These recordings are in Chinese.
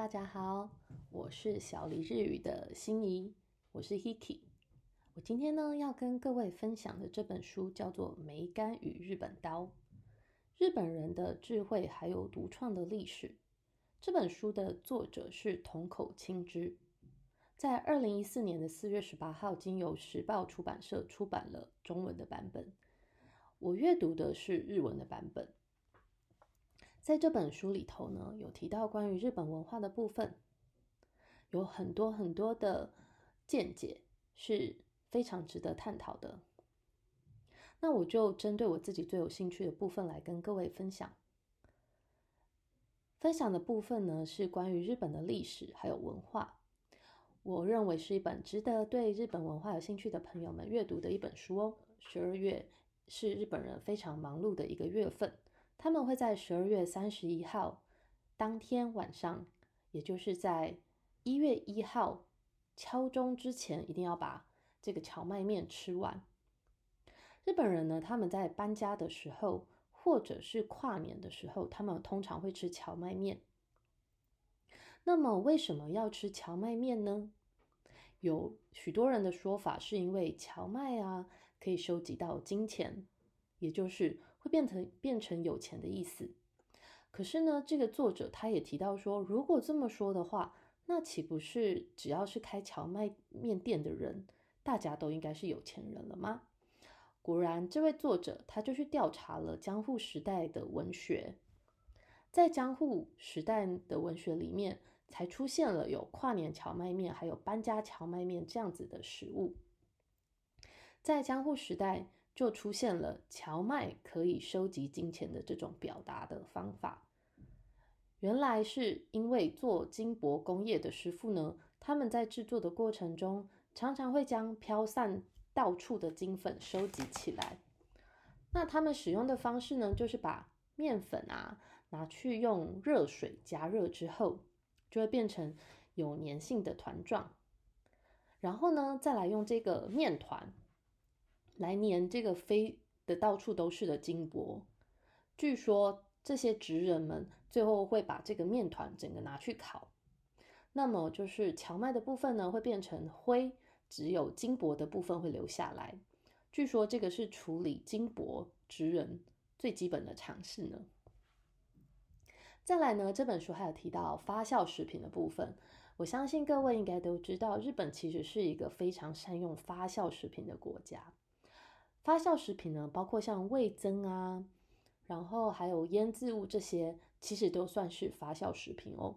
大家好，我是小黎日语的心仪，我是 Hiki。我今天呢要跟各位分享的这本书叫做《梅干与日本刀》，日本人的智慧还有独创的历史。这本书的作者是樋口清之，在二零一四年的四月十八号，经由时报出版社出版了中文的版本。我阅读的是日文的版本。在这本书里头呢，有提到关于日本文化的部分，有很多很多的见解是非常值得探讨的。那我就针对我自己最有兴趣的部分来跟各位分享。分享的部分呢是关于日本的历史还有文化，我认为是一本值得对日本文化有兴趣的朋友们阅读的一本书哦。十二月是日本人非常忙碌的一个月份。他们会在十二月三十一号当天晚上，也就是在一月一号敲钟之前，一定要把这个荞麦面吃完。日本人呢，他们在搬家的时候，或者是跨年的时候，他们通常会吃荞麦面。那么，为什么要吃荞麦面呢？有许多人的说法是因为荞麦啊，可以收集到金钱，也就是。会变成变成有钱的意思，可是呢，这个作者他也提到说，如果这么说的话，那岂不是只要是开荞麦面店的人，大家都应该是有钱人了吗？果然，这位作者他就去调查了江户时代的文学，在江户时代的文学里面，才出现了有跨年荞麦面，还有搬家荞麦面这样子的食物，在江户时代。就出现了荞麦可以收集金钱的这种表达的方法。原来是因为做金箔工业的师傅呢，他们在制作的过程中，常常会将飘散到处的金粉收集起来。那他们使用的方式呢，就是把面粉啊拿去用热水加热之后，就会变成有粘性的团状，然后呢，再来用这个面团。来粘这个飞的到处都是的金箔，据说这些职人们最后会把这个面团整个拿去烤，那么就是荞麦的部分呢会变成灰，只有金箔的部分会留下来。据说这个是处理金箔职人最基本的尝试呢。再来呢，这本书还有提到发酵食品的部分，我相信各位应该都知道，日本其实是一个非常善用发酵食品的国家。发酵食品呢，包括像味增啊，然后还有腌制物这些，其实都算是发酵食品哦。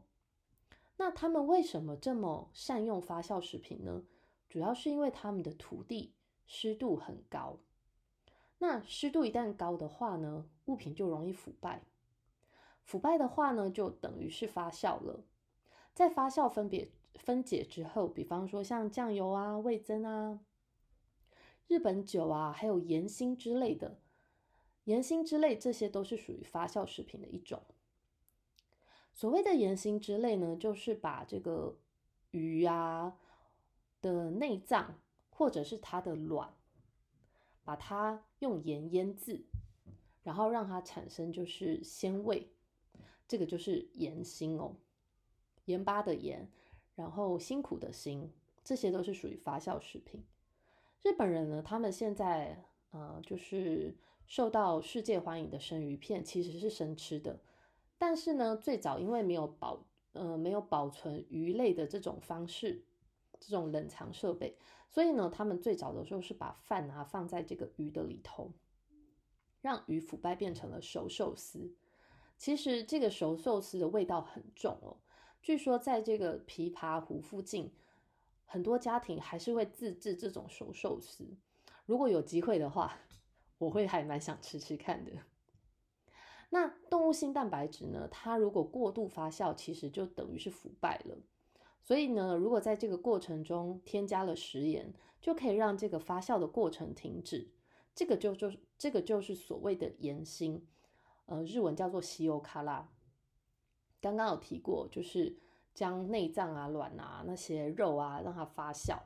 那他们为什么这么善用发酵食品呢？主要是因为他们的土地湿度很高。那湿度一旦高的话呢，物品就容易腐败。腐败的话呢，就等于是发酵了。在发酵分别分解之后，比方说像酱油啊、味增啊。日本酒啊，还有盐心之类的，盐心之类，这些都是属于发酵食品的一种。所谓的盐心之类呢，就是把这个鱼啊的内脏或者是它的卵，把它用盐腌制，然后让它产生就是鲜味，这个就是盐心哦。盐巴的盐，然后辛苦的辛，这些都是属于发酵食品。日本人呢，他们现在呃，就是受到世界欢迎的生鱼片其实是生吃的，但是呢，最早因为没有保呃没有保存鱼类的这种方式，这种冷藏设备，所以呢，他们最早的时候是把饭啊放在这个鱼的里头，让鱼腐败变成了熟寿司。其实这个熟寿司的味道很重哦，据说在这个琵琶湖附近。很多家庭还是会自制这种熟寿司。如果有机会的话，我会还蛮想吃吃看的。那动物性蛋白质呢？它如果过度发酵，其实就等于是腐败了。所以呢，如果在这个过程中添加了食盐，就可以让这个发酵的过程停止。这个就就这个就是所谓的盐心，呃，日文叫做西欧卡拉。刚刚有提过，就是。将内脏啊、卵啊、那些肉啊，让它发酵。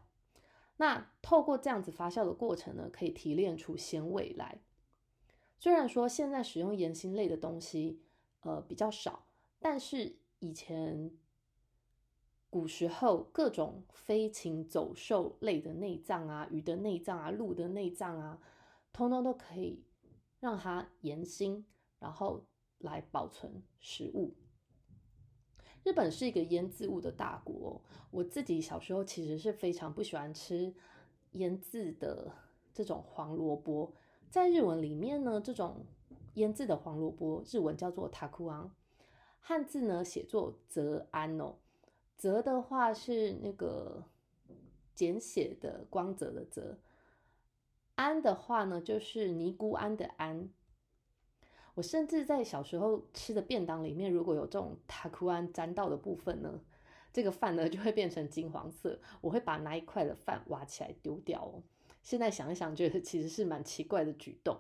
那透过这样子发酵的过程呢，可以提炼出鲜味来。虽然说现在使用盐辛类的东西，呃，比较少，但是以前古时候各种飞禽走兽类的内脏啊，鱼的内脏啊，鹿的内脏啊，通通都可以让它盐腥，然后来保存食物。日本是一个腌制物的大国，我自己小时候其实是非常不喜欢吃腌制的这种黄萝卜。在日文里面呢，这种腌制的黄萝卜，日文叫做塔库昂，汉字呢写作泽安哦。泽的话是那个简写的光泽的泽，安的话呢就是尼姑庵的庵。我甚至在小时候吃的便当里面，如果有这种塔库安沾到的部分呢，这个饭呢就会变成金黄色。我会把那一块的饭挖起来丢掉哦。现在想一想，觉得其实是蛮奇怪的举动。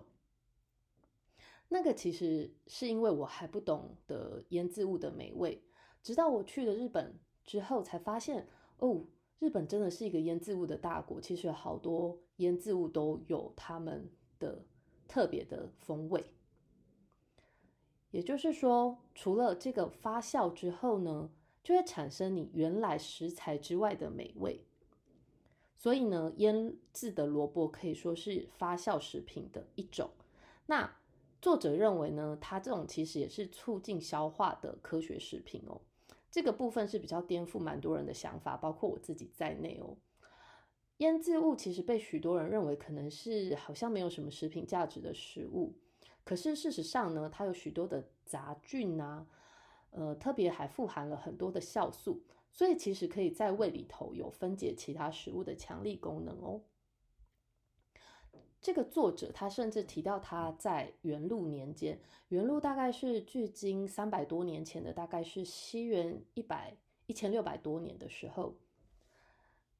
那个其实是因为我还不懂得腌制物的美味，直到我去了日本之后，才发现哦，日本真的是一个腌制物的大国。其实好多腌制物都有他们的特别的风味。也就是说，除了这个发酵之后呢，就会产生你原来食材之外的美味。所以呢，腌制的萝卜可以说是发酵食品的一种。那作者认为呢，它这种其实也是促进消化的科学食品哦。这个部分是比较颠覆蛮多人的想法，包括我自己在内哦。腌制物其实被许多人认为可能是好像没有什么食品价值的食物。可是事实上呢，它有许多的杂菌啊，呃，特别还富含了很多的酵素，所以其实可以在胃里头有分解其他食物的强力功能哦。这个作者他甚至提到他在元禄年间，元禄大概是距今三百多年前的，大概是西元一百一千六百多年的时候，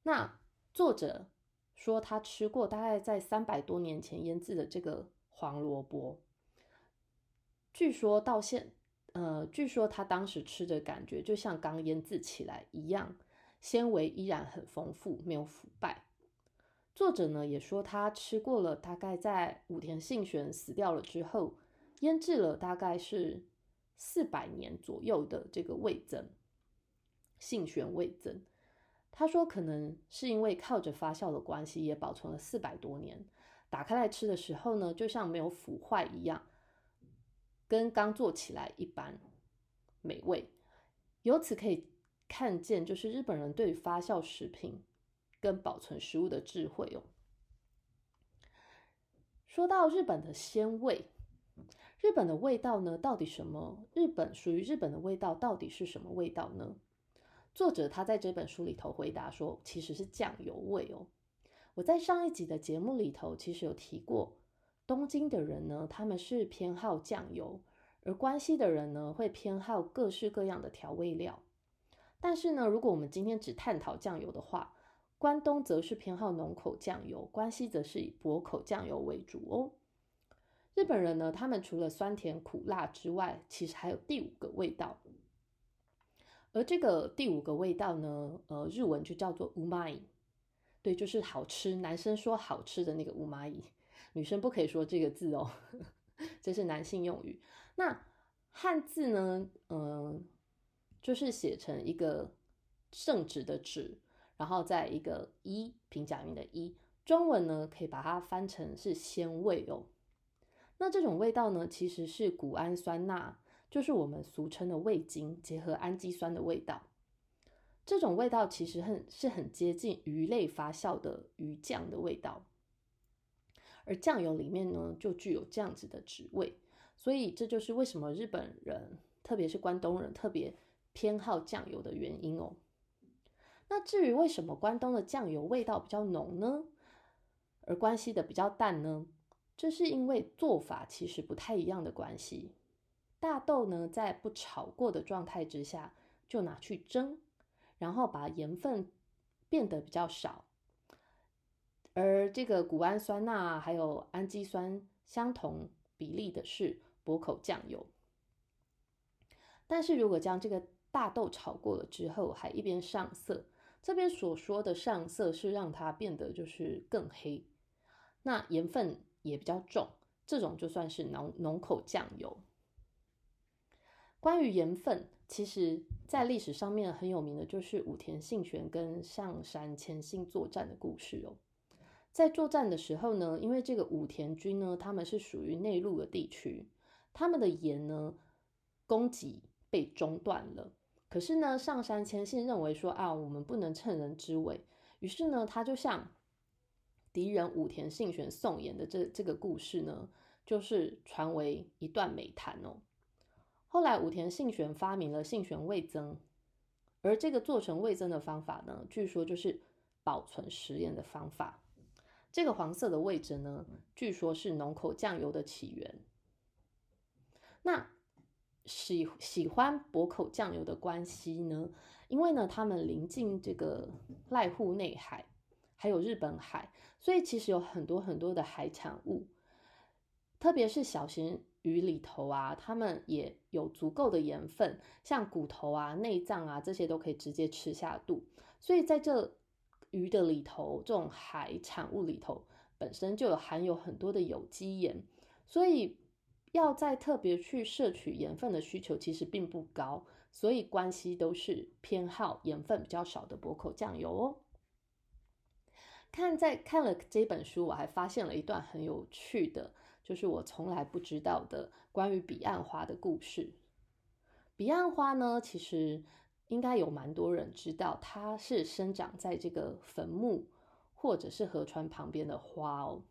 那作者说他吃过大概在三百多年前腌制的这个黄萝卜。据说到现，呃，据说他当时吃的感觉就像刚腌制起来一样，纤维依然很丰富，没有腐败。作者呢也说他吃过了，大概在武田信玄死掉了之后，腌制了大概是四百年左右的这个味增，信玄味增。他说可能是因为靠着发酵的关系，也保存了四百多年，打开来吃的时候呢，就像没有腐坏一样。跟刚做起来一般美味，由此可以看见，就是日本人对发酵食品跟保存食物的智慧哦。说到日本的鲜味，日本的味道呢，到底什么？日本属于日本的味道到底是什么味道呢？作者他在这本书里头回答说，其实是酱油味哦。我在上一集的节目里头其实有提过。东京的人呢，他们是偏好酱油，而关西的人呢，会偏好各式各样的调味料。但是呢，如果我们今天只探讨酱油的话，关东则是偏好浓口酱油，关西则是以薄口酱油为主哦。日本人呢，他们除了酸甜苦辣之外，其实还有第五个味道，而这个第五个味道呢，呃，日文就叫做乌玛伊，对，就是好吃，男生说好吃的那个乌玛伊。女生不可以说这个字哦，这是男性用语。那汉字呢？嗯，就是写成一个圣旨的旨，然后在一个一平假名的一。中文呢，可以把它翻成是鲜味哦。那这种味道呢，其实是谷氨酸钠，就是我们俗称的味精，结合氨基酸的味道。这种味道其实很是很接近鱼类发酵的鱼酱的味道。而酱油里面呢，就具有这样子的滋味，所以这就是为什么日本人，特别是关东人，特别偏好酱油的原因哦。那至于为什么关东的酱油味道比较浓呢，而关西的比较淡呢？这是因为做法其实不太一样的关系。大豆呢，在不炒过的状态之下，就拿去蒸，然后把盐分变得比较少。而这个谷氨酸钠还有氨基酸相同比例的是薄口酱油，但是如果将这个大豆炒过了之后，还一边上色，这边所说的上色是让它变得就是更黑，那盐分也比较重，这种就算是浓浓口酱油。关于盐分，其实在历史上面很有名的就是武田信玄跟上杉谦信作战的故事哦。在作战的时候呢，因为这个武田军呢，他们是属于内陆的地区，他们的盐呢供给被中断了。可是呢，上杉谦信认为说啊，我们不能趁人之危，于是呢，他就向敌人武田信玄送盐的这这个故事呢，就是传为一段美谈哦。后来武田信玄发明了信玄味增，而这个做成味增的方法呢，据说就是保存食盐的方法。这个黄色的位置呢，据说是浓口酱油的起源。那喜喜欢薄口酱油的关系呢？因为呢，他们临近这个濑户内海，还有日本海，所以其实有很多很多的海产物，特别是小型鱼里头啊，它们也有足够的盐分，像骨头啊、内脏啊这些都可以直接吃下肚。所以在这鱼的里头，这种海产物里头本身就有含有很多的有机盐，所以要再特别去摄取盐分的需求其实并不高，所以关系都是偏好盐分比较少的薄口酱油哦。看在看了这本书，我还发现了一段很有趣的，就是我从来不知道的关于彼岸花的故事。彼岸花呢，其实。应该有蛮多人知道，它是生长在这个坟墓或者是河川旁边的花哦。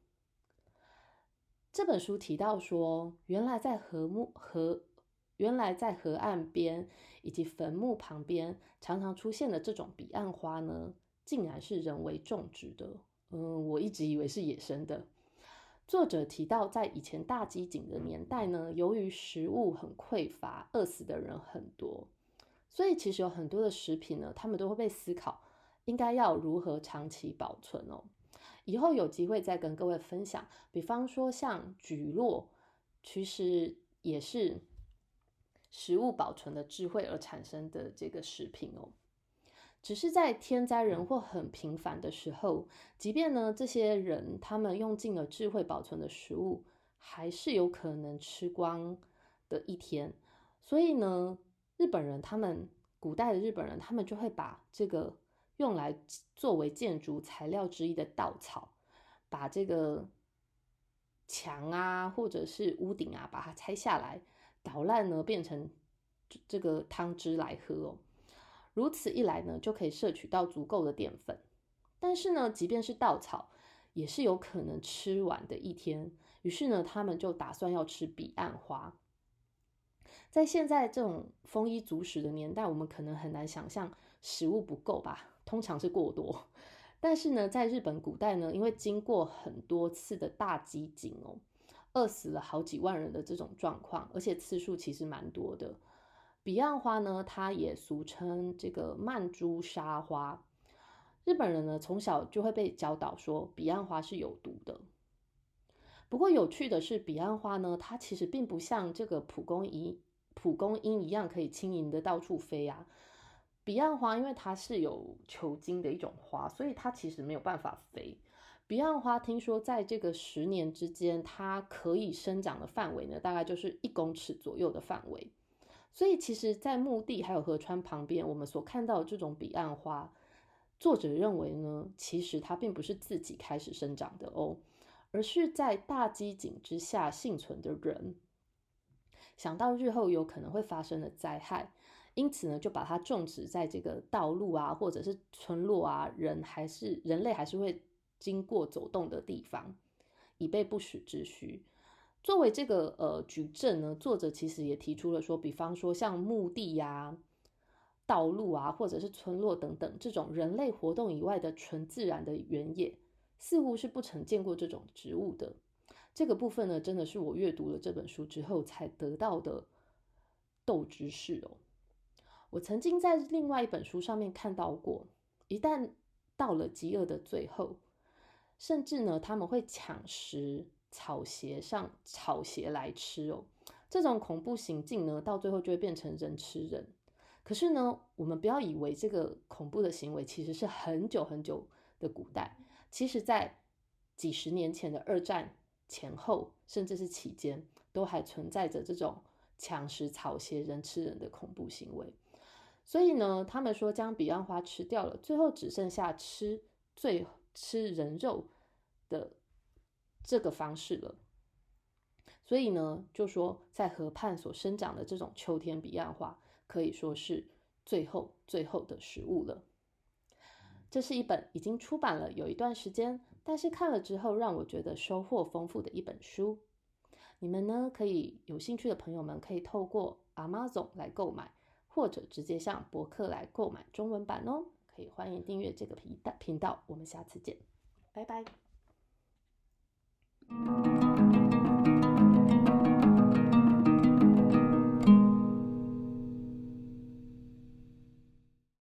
这本书提到说，原来在河木河，原来在河岸边以及坟墓旁边常常出现的这种彼岸花呢，竟然是人为种植的。嗯，我一直以为是野生的。作者提到，在以前大饥馑的年代呢，由于食物很匮乏，饿死的人很多。所以其实有很多的食品呢，他们都会被思考，应该要如何长期保存哦。以后有机会再跟各位分享。比方说像菊络，其实也是食物保存的智慧而产生的这个食品哦。只是在天灾人祸很频繁的时候，即便呢这些人他们用尽了智慧保存的食物，还是有可能吃光的一天。所以呢。日本人他们古代的日本人，他们就会把这个用来作为建筑材料之一的稻草，把这个墙啊或者是屋顶啊，把它拆下来捣烂呢，变成这个汤汁来喝哦。如此一来呢，就可以摄取到足够的淀粉。但是呢，即便是稻草，也是有可能吃完的一天。于是呢，他们就打算要吃彼岸花。在现在这种丰衣足食的年代，我们可能很难想象食物不够吧？通常是过多。但是呢，在日本古代呢，因为经过很多次的大饥馑哦，饿死了好几万人的这种状况，而且次数其实蛮多的。彼岸花呢，它也俗称这个曼珠沙花。日本人呢，从小就会被教导说彼岸花是有毒的。不过有趣的是，彼岸花呢，它其实并不像这个蒲公英。蒲公英一样可以轻盈的到处飞啊！彼岸花因为它是有球茎的一种花，所以它其实没有办法飞。彼岸花听说在这个十年之间，它可以生长的范围呢，大概就是一公尺左右的范围。所以其实，在墓地还有河川旁边，我们所看到这种彼岸花，作者认为呢，其实它并不是自己开始生长的哦，而是在大机井之下幸存的人。想到日后有可能会发生的灾害，因此呢，就把它种植在这个道路啊，或者是村落啊，人还是人类还是会经过走动的地方，以备不时之需。作为这个呃矩阵呢，作者其实也提出了说，比方说像墓地呀、道路啊，或者是村落等等这种人类活动以外的纯自然的原野，似乎是不曾见过这种植物的。这个部分呢，真的是我阅读了这本书之后才得到的斗知识哦。我曾经在另外一本书上面看到过，一旦到了饥饿的最后，甚至呢他们会抢食草鞋上草鞋来吃哦。这种恐怖行径呢，到最后就会变成人吃人。可是呢，我们不要以为这个恐怖的行为其实是很久很久的古代，其实在几十年前的二战。前后甚至是期间，都还存在着这种抢食草鞋、人吃人的恐怖行为。所以呢，他们说将彼岸花吃掉了，最后只剩下吃最吃人肉的这个方式了。所以呢，就说在河畔所生长的这种秋天彼岸花，可以说是最后最后的食物了。这是一本已经出版了有一段时间，但是看了之后让我觉得收获丰富的一本书。你们呢，可以有兴趣的朋友们可以透过 Amazon 来购买，或者直接向博客来购买中文版哦。可以欢迎订阅这个频道频道，我们下次见，拜拜。